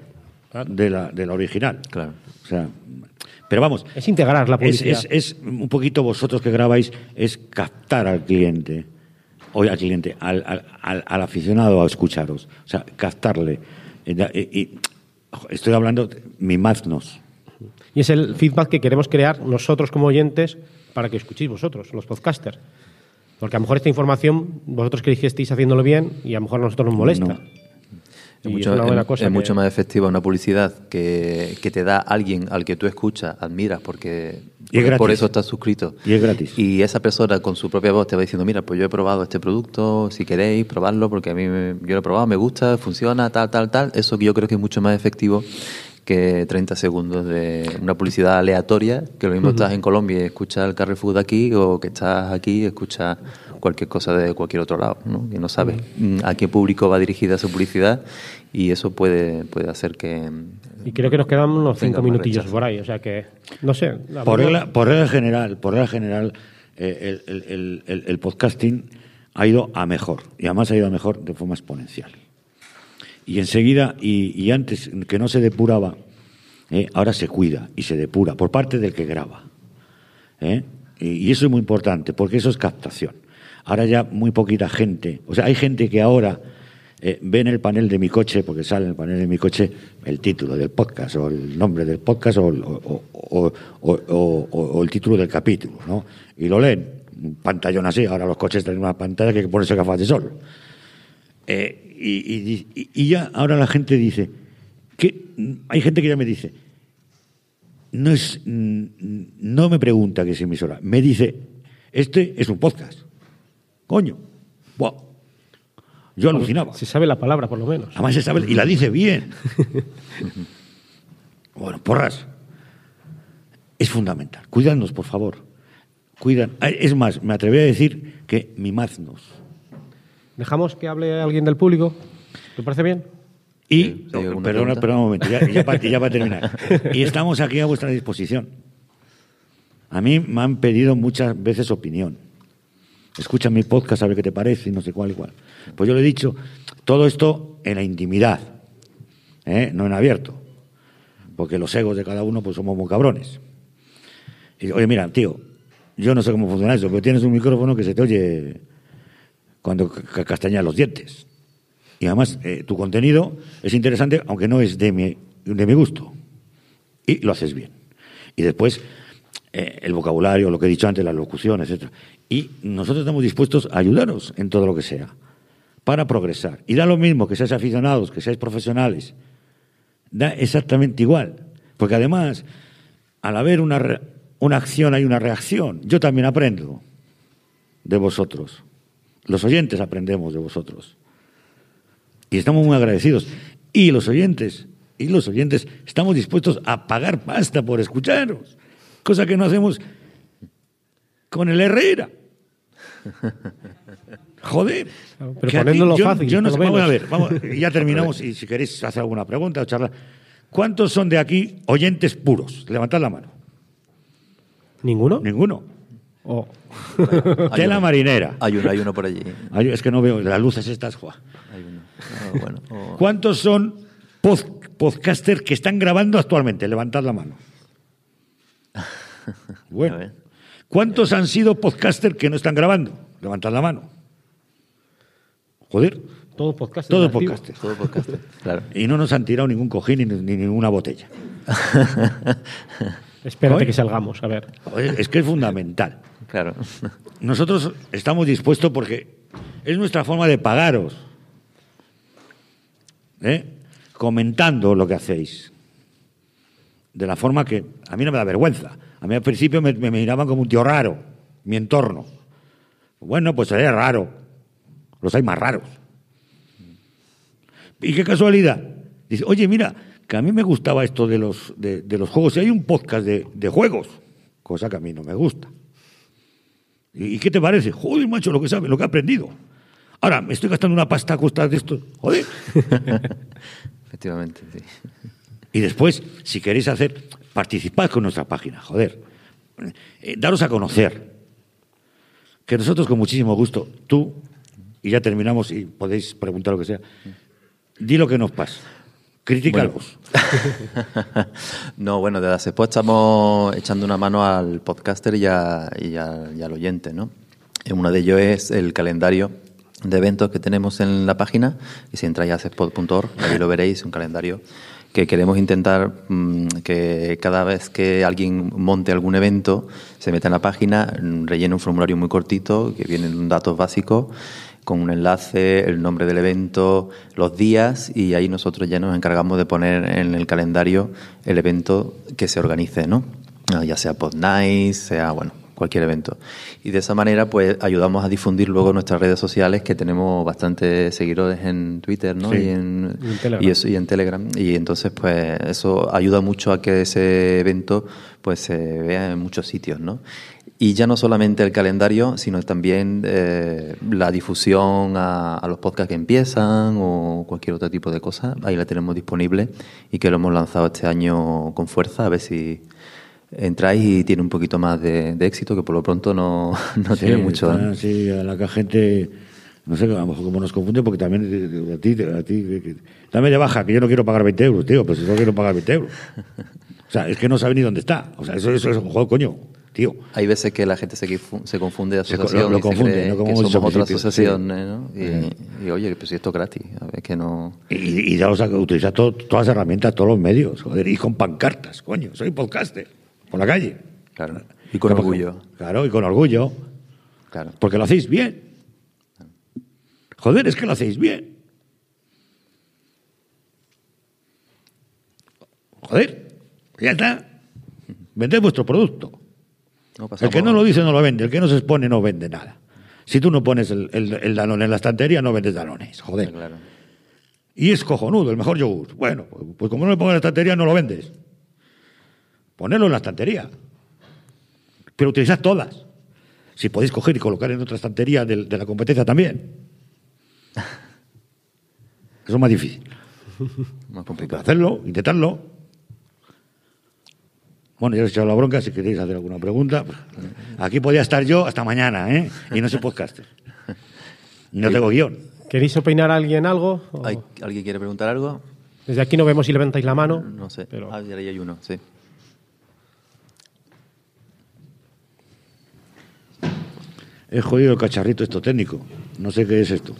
S1: de la, de la original.
S3: Claro.
S1: O sea, pero vamos.
S2: Es integrar la publicidad.
S1: Es, es, un poquito vosotros que grabáis, es captar al cliente, o al cliente, al, al, al aficionado a escucharos. O sea, captarle. Y, estoy hablando, mimaznos.
S2: Y es el feedback que queremos crear nosotros como oyentes para que escuchéis vosotros, los podcasters. Porque a lo mejor esta información vosotros que estéis haciéndolo bien y a lo mejor a nosotros nos molesta.
S3: Es mucho, es, mucho, más efectiva una publicidad que, que, te da alguien al que tú escuchas, admiras, porque, por eso estás suscrito.
S1: Y es gratis.
S3: Y esa persona con su propia voz te va diciendo, mira, pues yo he probado este producto, si queréis, probarlo, porque a mí yo lo he probado, me gusta, funciona, tal, tal, tal. Eso que yo creo que es mucho más efectivo que 30 segundos de una publicidad aleatoria, que lo mismo estás en Colombia y escuchas el Carrefour de aquí, o que estás aquí y escuchas cualquier cosa de cualquier otro lado, ¿no? Y no sabes a qué público va dirigida su publicidad y eso puede, puede hacer que...
S2: Y creo que nos quedan unos cinco minutillos por ahí, o sea que, no sé.
S1: Por regla, por regla, general, por regla general eh, el, el, el, podcasting ha ido a mejor, y además ha ido a mejor de forma exponencial. Y enseguida, y, antes que no se depuraba, eh, ahora se cuida y se depura por parte del que graba. ¿eh? Y, eso es muy importante, porque eso es captación. Ahora ya muy poquita gente, o sea, hay gente que ahora eh, ve en el panel de mi coche, porque sale en el panel de mi coche el título del podcast, o el nombre del podcast, o, o, el título del capítulo, ¿no? Y lo leen, un pantallón así, ahora los coches tienen una pantalla que hay que ponerse gafas de sol. Eh, y, y, ya ahora la gente dice, que hay gente que ya me dice, no, es, no me pregunta qué es emisora, me dice, este es un podcast. Coño. Yo alucinaba.
S2: Se sabe la palabra, por lo menos.
S1: Además se sabe, y la dice bien. bueno, porras. Es fundamental. Cuídanos, por favor. Cuidan. Es más, me atreví a decir que mimadnos.
S2: ¿Dejamos que hable alguien del público? ¿Te parece bien?
S1: Y, perdona, un momento, ya, ya, para, ya para terminar. y estamos aquí a vuestra disposición. A mí me han pedido muchas veces opinión escucha mi podcast, a ver qué te parece, y no sé cuál y cuál. Pues yo le he dicho, todo esto en la intimidad, ¿eh? no en abierto, porque los egos de cada uno pues somos muy cabrones. Y, oye, mira, tío, yo no sé cómo funciona eso, pero tienes un micrófono que se te oye cuando castañas los dientes. Y además, eh, tu contenido es interesante, aunque no es de mi, de mi gusto. Y lo haces bien. Y después, eh, el vocabulario, lo que he dicho antes, las locuciones, etcétera. Y nosotros estamos dispuestos a ayudaros en todo lo que sea, para progresar. Y da lo mismo que seáis aficionados, que seáis profesionales. Da exactamente igual. Porque además, al haber una, una acción hay una reacción. Yo también aprendo de vosotros. Los oyentes aprendemos de vosotros. Y estamos muy agradecidos. Y los oyentes, y los oyentes, estamos dispuestos a pagar pasta por escucharos. Cosa que no hacemos con el Herrera. Joder.
S2: Pero poniéndolo fácil.
S1: Yo no sé, vamos a ver, ya terminamos y si queréis hacer alguna pregunta o charlar. ¿Cuántos son de aquí oyentes puros? Levantad la mano.
S2: ¿Ninguno?
S1: Ninguno.
S2: Oh.
S1: Tela marinera.
S3: Hay uno, hay uno por allí.
S1: es que no veo las luces estas, Juan.
S3: Hay uno. Ah, bueno.
S1: Oh. ¿Cuántos son podcasters que están grabando actualmente? Levantad la mano. Bueno. ¿Cuántos han sido podcasters que no están grabando? Levantad la mano. Joder.
S2: Todo podcaster.
S1: Todo podcaster.
S3: Todo podcaster, claro.
S1: Y no nos han tirado ningún cojín ni, ninguna botella.
S2: Espérate que salgamos, a ver.
S1: Es que es fundamental.
S3: Claro.
S1: Nosotros estamos dispuestos porque es nuestra forma de pagaros. ¿eh? Comentando lo que hacéis. De la forma que a mí no me da vergüenza. A mí al principio me, miraban como un tío raro, mi entorno. Bueno, pues sería raro. Los hay más raros. Y qué casualidad. Dice, oye, mira, que a mí me gustaba esto de los, de, los juegos. Y hay un podcast de, juegos cosa que a mí no me gusta. ¿Y, qué te parece? Joder, macho, lo que sabe, lo que he aprendido. Ahora, me estoy gastando una pasta a costa de esto. Joder.
S3: Efectivamente, sí.
S1: Y después, si queréis hacer, participad con nuestra página, joder. Eh, daros a conocer. Que nosotros con muchísimo gusto, tú, y ya terminamos y podéis preguntar lo que sea, di lo que nos pasa. Critícalos.
S3: No, bueno, desde Asespo estamos echando una mano al podcaster y, a- al oyente, ¿no? Y Uno de ellos es el calendario de eventos que tenemos en la página y si entráis a asespod.org, ahí lo veréis, un calendario que queremos intentar mm, que cada vez que alguien monte algún evento se meta en la página, rellene un formulario muy cortito que vienen datos básicos con un enlace, el nombre del evento, los días y ahí nosotros ya nos encargamos de poner en el calendario el evento que se organice, ¿no? Ah, Ya sea PodNice, sea, bueno, cualquier evento. Y de esa manera, pues ayudamos a difundir luego nuestras redes sociales, que tenemos bastantes seguidores en Twitter, ¿no?
S1: Sí.
S3: Y, en,
S2: Y en Telegram.
S3: y eso- y en Telegram. Y entonces, pues eso ayuda mucho a que ese evento pues se vea en muchos sitios, ¿no? Y ya no solamente el calendario, sino también eh, la difusión a, a los podcasts que empiezan o cualquier otro tipo de cosa. Ahí la tenemos disponible y que lo hemos lanzado este año con fuerza, a ver si entráis y tiene un poquito más de, de éxito, que por lo pronto no, no
S1: Sí,
S3: tiene mucho.
S1: está-
S3: ¿no?
S1: sí, a la que gente, no sé, a lo mejor como nos confunde, porque también eh, a ti, a ti dame de baja, que yo no quiero pagar 20 euros, tío, pues yo quiero pagar 20 euros. O sea, es que no sabe ni dónde está. O sea, eso, eso es un juego, coño, tío.
S3: Hay veces que la gente se, se confunde de
S1: Se
S3: asociación
S1: lo- lo
S3: y se
S1: confunde,
S3: cree
S1: ¿no? Como
S3: que somos otra asociación,
S1: sí.
S3: ¿eh? ¿no? Y, y, oye, pues si esto es gratis, a ver que no...
S1: Y, y ya los utiliza todo- todas las herramientas, todos los medios, joder, y con pancartas, coño, soy podcaster, por la calle.
S3: Claro. Y con orgullo.
S1: Claro, y con orgullo,
S3: Claro.
S1: porque lo hacéis bien. Joder, es que lo hacéis bien. Joder, ya está. Vended vuestro producto.
S3: No,
S1: El que no lo dice no lo vende, el que no se expone no vende nada. Si tú no pones el, el, el danone en la estantería, no vendes danones, joder.
S3: Claro.
S1: Y es cojonudo, el mejor yogur. Bueno, pues, pues como no lo pongo en la estantería, no lo vendes. Ponerlo en la estantería. Pero utilizad todas. Si podéis coger y colocar en otra estantería del- de, la competencia también. Eso es más difícil.
S3: Más complicado.
S1: hacerlo, intentarlo. Bueno, ya os he echado la bronca. Si queréis hacer alguna pregunta, pues, aquí podía estar yo hasta mañana, ¿eh? Y no soy podcaster. No tengo guion.
S2: ¿Queréis opinar a alguien algo? O-
S3: ¿Hay- ¿Alguien quiere preguntar algo?
S2: Desde aquí no vemos si levantáis la mano.
S3: No sé.
S2: Pero-
S3: Ah, ya ahí hay uno, sí.
S1: He jodido el cacharrito esto técnico. No sé qué es esto.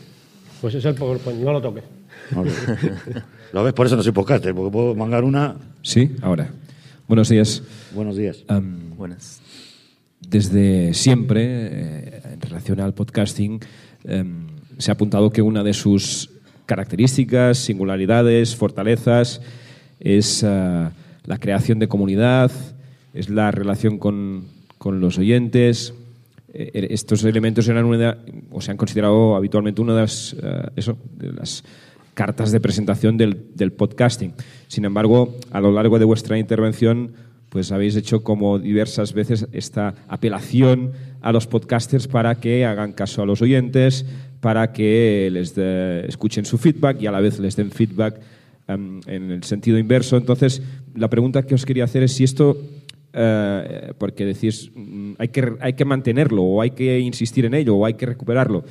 S2: Pues es el PowerPoint, no lo toques.
S1: No lo, ¿Lo ves? Por eso no soy podcaster, porque puedo mangar una.
S4: Sí, ahora. Buenos días.
S1: Buenos días.
S3: Buenas.
S4: desde siempre, eh, en relación al podcasting, em, se ha apuntado que una de sus características, singularidades, fortalezas, es ah, la creación de comunidad, es la relación con, con los oyentes. Eh, eh, estos elementos eran una de- o se han considerado habitualmente una de las, eh, eso, de las cartas de presentación del, podcasting. Sin embargo, a lo largo de vuestra intervención, pues habéis hecho como diversas veces esta apelación a los podcasters para que hagan caso a los oyentes, para que les escuchen su feedback y a la vez les den feedback em, en el sentido inverso. Entonces, la pregunta que os quería hacer es si esto, eh, porque decís, mm, hay que, hay que mantenerlo o hay que insistir en ello o hay que recuperarlo.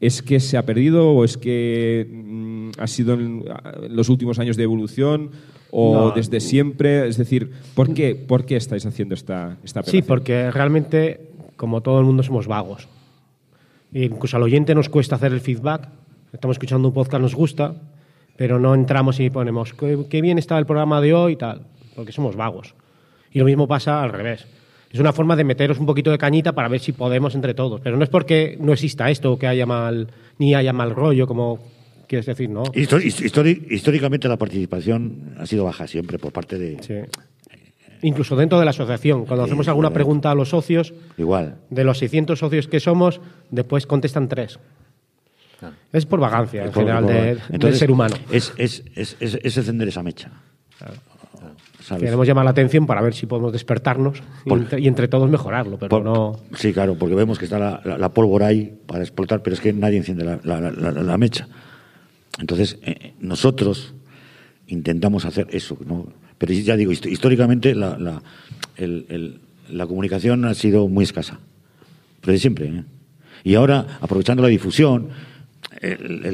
S4: ¿Es que se ha perdido o es que mm, ha sido en los últimos años de evolución o
S2: No.
S4: desde siempre? Es decir, ¿por qué, por qué estáis haciendo esta, esta
S2: Sí, porque realmente, como todo el mundo, somos vagos. E incluso al oyente nos cuesta hacer el feedback. Estamos escuchando un podcast, nos gusta, pero no entramos y ponemos qué, qué bien está el programa de hoy y tal, porque somos vagos. Y lo mismo pasa al revés. Es una forma de meteros un poquito de cañita para ver si podemos entre todos. Pero no es porque no exista esto o que haya mal, ni haya mal rollo, como quieres decir, ¿no?
S1: Históricamente la participación ha sido baja siempre por parte de.
S2: Sí. Incluso dentro de la asociación, cuando
S1: Sí,
S2: hacemos alguna pregunta a los socios,
S1: Igual.
S2: de los 600 socios que somos, después contestan tres.
S3: Claro.
S2: Es por vagancia, en
S1: Por-
S2: general,
S1: por-
S2: de- del ser humano.
S1: Es, es, es, es- es encender esa mecha. ¿Sabes?
S2: Queremos llamar la atención para ver si podemos despertarnos y, entre, y entre todos mejorarlo, pero
S1: Por-
S2: no...
S1: Sí, claro, porque vemos que está la, la- la pólvora ahí para explotar, pero es que nadie enciende la, mecha. Entonces, eh, nosotros intentamos hacer eso, ¿no? Pero ya digo, hist- históricamente la, la- el- el- la comunicación ha sido muy escasa, pero de siempre. ¿eh? Y ahora, aprovechando la difusión, el-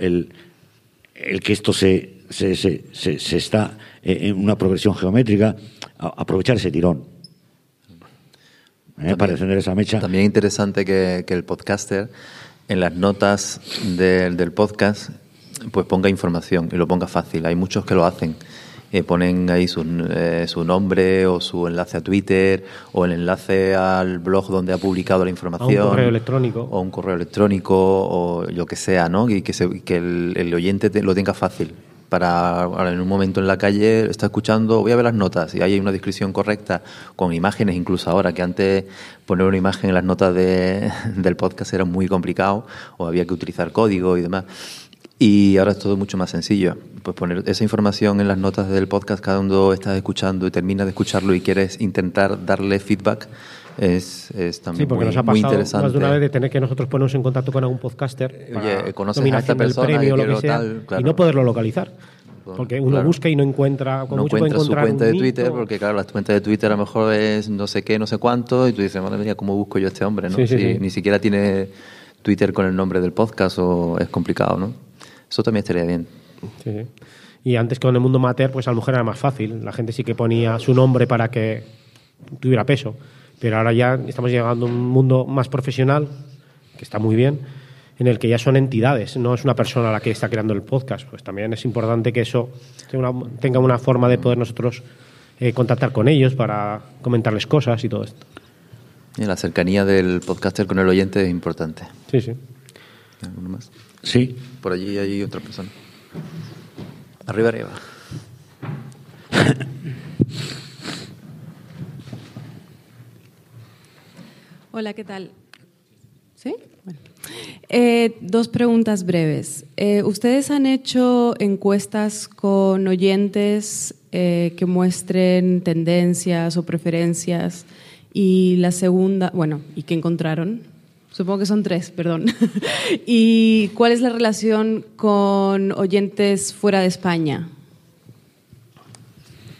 S1: el- el que esto se, se, se- se- se está eh, en una progresión geométrica, a- aprovechar ese tirón. ¿eh? para encender esa mecha.
S3: También interesante que, que el podcaster en las notas del- del podcast pues ponga información y lo ponga fácil. Hay muchos que lo hacen. Eh, ponen ahí su, eh, su nombre o su enlace a Twitter o el enlace al blog donde ha publicado la información.
S2: correo electrónico.
S3: O un correo electrónico o lo que sea, ¿no? Y que, se- que el, el oyente te- lo tenga fácil. Para en un momento en la calle está escuchando, voy a ver las notas y hay una descripción correcta con imágenes incluso ahora, que antes poner una imagen en las notas de- del podcast era muy complicado o había que utilizar código y demás. Y ahora es todo mucho más sencillo. Pues poner esa información en las notas del podcast cuando estás escuchando y terminas de escucharlo y quieres intentar darle feedback es, es también
S2: Sí, porque
S3: muy,
S2: nos ha
S3: muy
S2: pasado
S3: interesante.
S2: más de una vez de tener que nosotros ponernos en contacto con algún podcaster
S3: Oye,
S2: para
S3: ¿conoces a esta persona
S2: premio
S3: que
S2: lo que sea
S3: tal?
S2: y no poderlo localizar. Porque uno
S3: claro.
S2: busca y no encuentra, como
S3: no
S2: mucho
S3: encuentra su cuenta de Twitter, porque claro, la cuenta de Twitter a lo mejor es no sé qué, no sé cuánto, y tú dices, madre mía, ¿cómo busco yo a este hombre? ¿no?
S2: Sí, sí,
S3: Si
S2: sí.
S3: Ni siquiera tiene Twitter con el nombre del podcast o es complicado, ¿no? Eso también estaría bien.
S2: Y antes con el mundo amateur, pues a lo mejor era más fácil. La gente sí que ponía su nombre para que tuviera peso. Pero ahora ya estamos llegando a un mundo más profesional, que está muy bien, en el que ya son entidades, no es una persona la que está creando el podcast. Pues también es importante que eso tenga una, tenga una forma de poder nosotros eh, contactar con ellos para comentarles cosas y todo esto.
S3: Y la cercanía del podcaster con el oyente es importante.
S2: Sí, sí.
S3: ¿Alguno más?
S1: Sí,
S3: Por allí hay otra persona. Arriba, arriba.
S5: Hola, ¿qué tal? ¿Sí? Bueno. Eh, dos preguntas breves. Eh, ¿Ustedes han hecho encuestas con oyentes eh, que muestren tendencias o preferencias? Y la segunda, bueno, ¿y qué encontraron? Supongo que son tres, perdón. ¿Y cuál es la relación con oyentes fuera de España?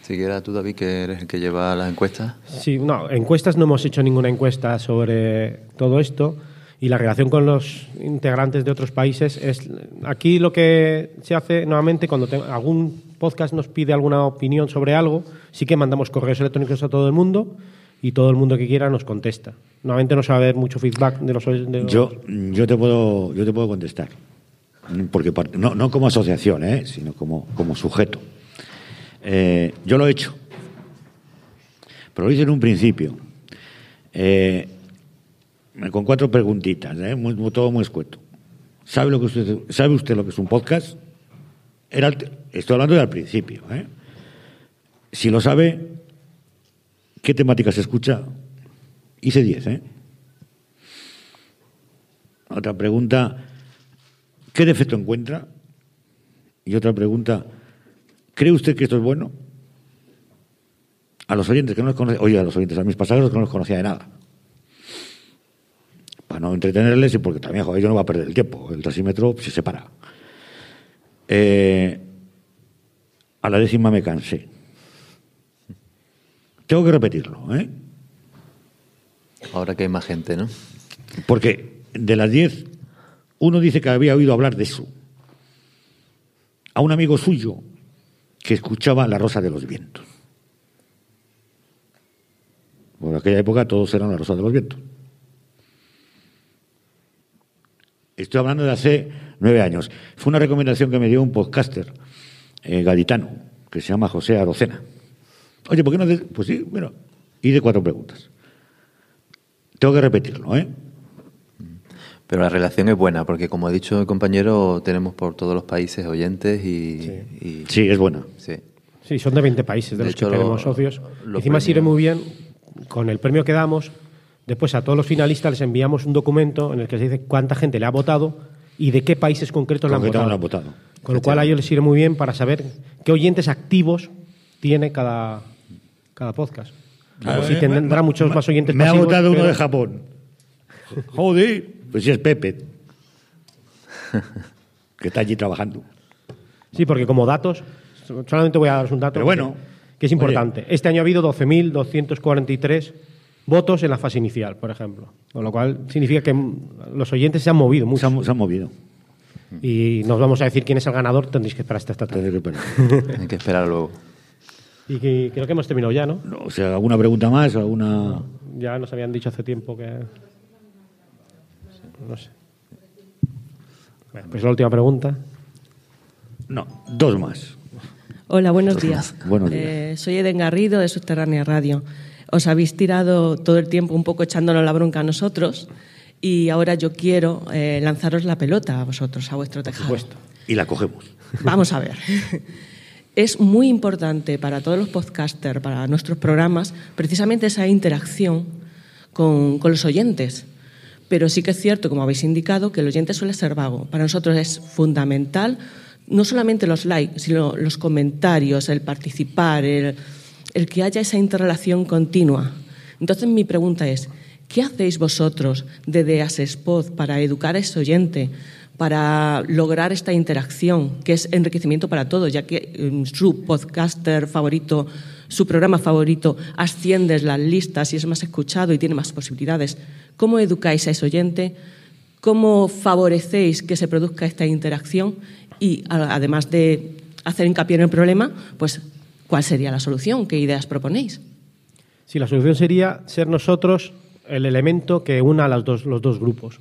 S3: Si quieres tú, David, que eres el que lleva las encuestas.
S2: Sí, no, encuestas no hemos hecho ninguna encuesta sobre todo esto y la relación con los integrantes de otros países es aquí lo que se hace nuevamente cuando te- algún podcast nos pide alguna opinión sobre algo, sí que mandamos correos electrónicos a todo el mundo y todo el mundo que quiera nos contesta. Nuevamente no se va a ver mucho feedback de los, de los-
S1: yo, yo, te puedo, yo te puedo contestar. Porque no, no como asociación, ¿eh? sino como, como sujeto. Eh, yo lo he hecho. Pero lo hice en un principio. Eh, con cuatro preguntitas, ¿eh? Todo muy escueto. ¿Sabe, lo que usted, ¿Sabe usted lo que es un podcast? Estoy hablando del principio. ¿eh? Si lo sabe, ¿qué temática se escucha? Hice 10, ¿eh? Otra pregunta, ¿qué defecto encuentra? Y otra pregunta, ¿cree usted que esto es bueno? A los oyentes que no los conocía, oye, a los oyentes, a mis pasajeros que no los conocía de nada. Para no entretenerles y porque también, joder, yo no voy a perder el tiempo. El taxímetro se separa. Eh, a la décima me cansé. Tengo que repetirlo, ¿eh?
S3: Ahora que hay más gente, ¿no?
S1: Porque de las 10, uno dice que había oído hablar de eso. A un amigo suyo que escuchaba La Rosa de los Vientos. Por aquella época todos eran La Rosa de los Vientos. Estoy hablando de hace nueve años. Fue una recomendación que me dio un podcaster eh, gaditano que se llama José Arocena. Oye, ¿por qué no? Pues sí, mira, y de cuatro preguntas. Tengo que repetirlo, ¿eh?
S3: Pero la relación es buena, porque como ha dicho el compañero, tenemos por todos los países oyentes y... y-
S1: Sí, es buena.
S3: sí.
S2: Sí, son de 20 países de,
S3: De
S2: los
S3: hecho,
S2: que
S3: lo-
S2: tenemos socios.
S3: lo
S2: Encima sirve muy bien, con el premio que damos, después a todos los finalistas les enviamos un documento en el que se dice cuánta gente le ha votado y de qué países concretos le han votado.
S1: le han votado.
S2: Con lo cual a ellos les sirve muy bien para saber qué oyentes activos tiene cada, cada podcast. Sí
S1: eh,
S2: tendrá
S1: me-
S2: muchos más oyentes
S1: Me ha votado uno
S2: pero-
S1: de Japón. Joder, pues sí es Pepe. que está allí trabajando.
S2: Sí, porque como datos, solamente voy a daros un dato.
S1: Pero bueno,
S2: que, que es importante. Este año ha habido 12.243 votos en la fase inicial, por ejemplo. Con lo cual significa que los oyentes se han movido
S1: Se
S2: mucho.
S1: han, se han movido.
S2: Y nos vamos a decir quién es el ganador, tendréis que esperar hasta esta tarde.
S1: Tendré que esperar.
S3: Hay que esperar luego.
S2: Y que- creo que hemos terminado ya, ¿no?
S1: No, o sea, ¿alguna pregunta más? ¿Alguna...?
S2: Ya nos habían dicho hace tiempo que. No sé. Bueno, pues la última pregunta.
S1: No, dos más.
S6: Hola, buenos días.
S1: Buenos días.
S6: Eh, soy Eden Garrido de Subterránea Radio. Os habéis tirado todo el tiempo un poco echándonos la bronca a nosotros y ahora yo quiero eh, lanzaros la pelota a vosotros, a vuestro tejado.
S2: supuesto.
S1: Y la cogemos.
S6: Vamos a ver. Es muy importante para todos los podcasters, para nuestros programas, precisamente esa interacción con, con los oyentes. Pero sí que es cierto, como habéis indicado, que el oyente suele ser vago. Para nosotros es fundamental no solamente los likes, sino los comentarios, el participar, el, que haya esa interrelación continua. Entonces mi pregunta es, ¿qué hacéis vosotros desde Asespod para educar a ese oyente, para lograr esta interacción, que es enriquecimiento para todos, ya que eh, su podcaster favorito, su programa favorito, asciende las listas y es más escuchado y tiene más posibilidades? ¿Cómo educáis a ese oyente? ¿Cómo favorecéis que se produzca esta interacción? Y además de hacer hincapié en el problema, pues, ¿cuál sería la solución? ¿Qué ideas proponéis?
S2: Sí, la solución sería ser nosotros el elemento que una a los dos grupos.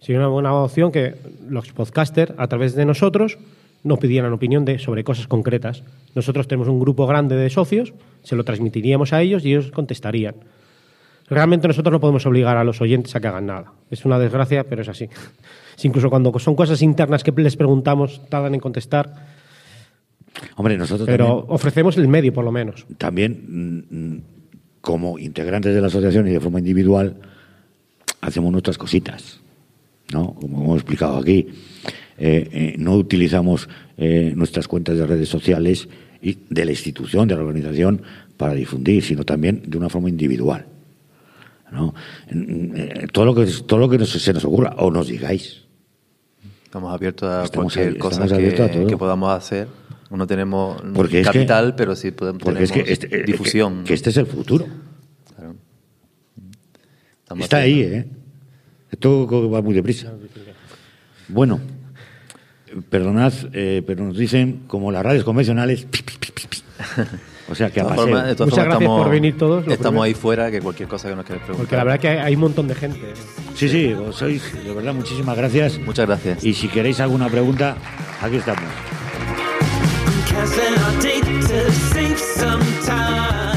S2: Sería una buena opción que los podcasters, a través de nosotros, nos pidieran opinión de, sobre cosas concretas. Nosotros tenemos un grupo grande de socios, se lo transmitiríamos a ellos y ellos contestarían. Realmente nosotros no podemos obligar a los oyentes a que hagan nada. Es una desgracia, pero es así. Incluso cuando son cosas internas que les preguntamos, tardan en contestar,
S1: Hombre, nosotros
S2: pero
S1: también,
S2: ofrecemos el medio, por lo menos.
S1: también, mm, mm, como integrantes de la asociación y de forma individual, hacemos nuestras cositas. ¿no? Como hemos explicado aquí, no utilizamos eh, nuestras cuentas de redes sociales y de la institución, de la organización, para difundir, sino también de una forma individual. ¿no? Eh, todo, lo que, todo lo que nos- se nos ocurra, o nos digáis.
S3: Estamos abiertos a
S1: Estamos
S3: cualquier cosa que, que podamos hacer. No tenemos
S1: Porque es que-
S3: capital, pero sí podemos,
S1: Porque es
S3: tenemos
S1: que este, eh,
S3: difusión.
S1: que- que este es el futuro.
S3: Claro.
S1: Está ahí, ¿eh? Esto va muy deprisa. Bueno, perdonad, eh, pero nos dicen, como las radios convencionales, pi, pi, pi, pi, pi. o sea, que a paseo.
S2: Muchas gracias
S3: estamos,
S2: por venir todos,
S3: Estamos
S2: primero.
S3: ahí fuera, que cualquier cosa que nos queráis preguntar.
S2: Porque la verdad que hay, hay un montón de gente.
S1: Sí, sí, vos sois, de verdad, muchísimas gracias.
S3: Muchas gracias.
S1: Y si queréis alguna pregunta, aquí estamos.
S7: Casting our data